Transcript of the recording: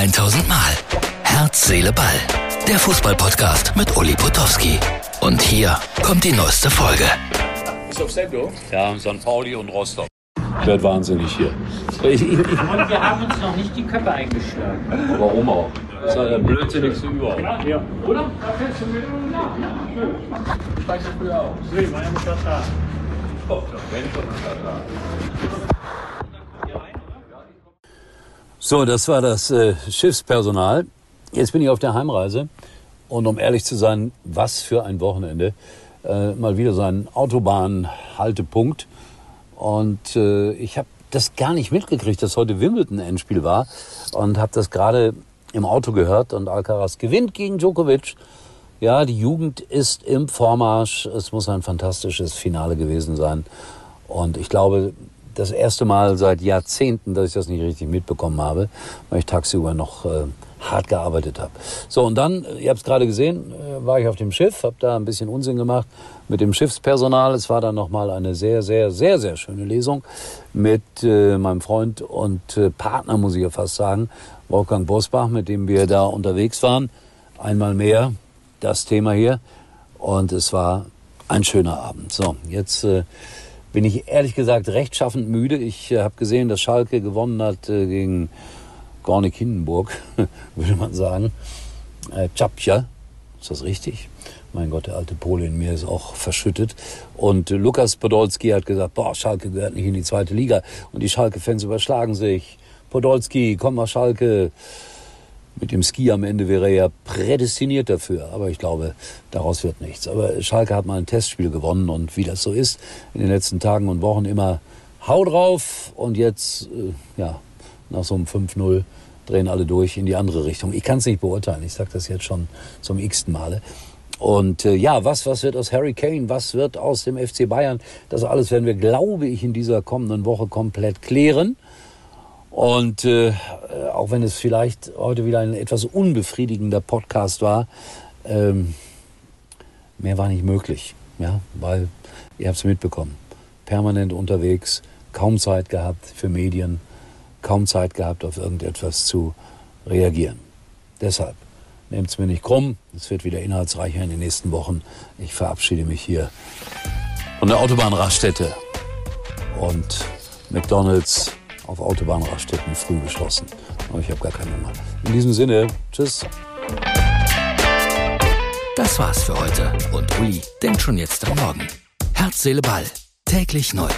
1000 Mal. Herz, Seele, Ball. Der Fußballpodcast mit Uli Potowski. Und hier kommt die neueste Folge. Ist auf Sendung? Ja, St. Pauli und Rostock. Wird wahnsinnig hier. Ich, ich, ich, Und wir haben uns noch nicht die Köpfe eingeschlagen. warum auch? Das ist ja der blödsinnigste überhaupt. Ja. Oder? Da fällst du mit. Ja, schön. Steigst du früher aus? Nee, war ja mit Katar. So, das war das äh, Schiffspersonal. Jetzt bin ich auf der Heimreise. Und um ehrlich zu sein, was für ein Wochenende. Äh, mal wieder so ein Autobahnhaltepunkt. Und äh, ich habe das gar nicht mitgekriegt, dass heute Wimbledon-Endspiel war. Und habe das gerade im Auto gehört. Und Alcaraz gewinnt gegen Djokovic. Ja, die Jugend ist im Vormarsch. Es muss ein fantastisches Finale gewesen sein. Und ich glaube, das erste Mal seit Jahrzehnten, dass ich das nicht richtig mitbekommen habe, weil ich tagsüber noch äh, hart gearbeitet habe. So, und dann, äh, ihr habt es gerade gesehen, äh, war ich auf dem Schiff, habe da ein bisschen Unsinn gemacht mit dem Schiffspersonal. Es war dann nochmal eine sehr, sehr, sehr, sehr schöne Lesung mit äh, meinem Freund und äh, Partner, muss ich ja fast sagen, Wolfgang Bosbach, mit dem wir da unterwegs waren. Einmal mehr das Thema hier. Und es war ein schöner Abend. So, jetzt äh, bin ich ehrlich gesagt rechtschaffend müde. Ich äh, habe gesehen, dass Schalke gewonnen hat äh, gegen Gornik Hindenburg, würde man sagen. Äh, Czapcia, ist das richtig? Mein Gott, der alte Pole in mir ist auch verschüttet. Und äh, Lukas Podolski hat gesagt, boah, Schalke gehört nicht in die zweite Liga. Und die Schalke-Fans überschlagen sich. Podolski, komm mal Schalke. Mit dem Ski am Ende wäre er ja prädestiniert dafür. Aber ich glaube, daraus wird nichts. Aber Schalke hat mal ein Testspiel gewonnen. Und wie das so ist, in den letzten Tagen und Wochen immer Hau drauf. Und jetzt, äh, ja, nach so einem 5-0 drehen alle durch in die andere Richtung. Ich kann es nicht beurteilen. Ich sage das jetzt schon zum x-ten Male. Und äh, ja, was, was wird aus Harry Kane? Was wird aus dem FC Bayern? Das alles werden wir, glaube ich, in dieser kommenden Woche komplett klären. Und äh, auch wenn es vielleicht heute wieder ein etwas unbefriedigender Podcast war, ähm, mehr war nicht möglich. Ja, weil ihr habt es mitbekommen. Permanent unterwegs, kaum Zeit gehabt für Medien, kaum Zeit gehabt, auf irgendetwas zu reagieren. Deshalb nehmt es mir nicht krumm. Es wird wieder inhaltsreicher in den nächsten Wochen. Ich verabschiede mich hier von der Autobahnraststätte und McDonalds auf Autobahnraststätten früh geschlossen. Aber ich habe gar keine mehr. In diesem Sinne, tschüss. Das war's für heute. Und Uli denkt schon jetzt am Morgen. Herz, Seele, Ball. Täglich neu.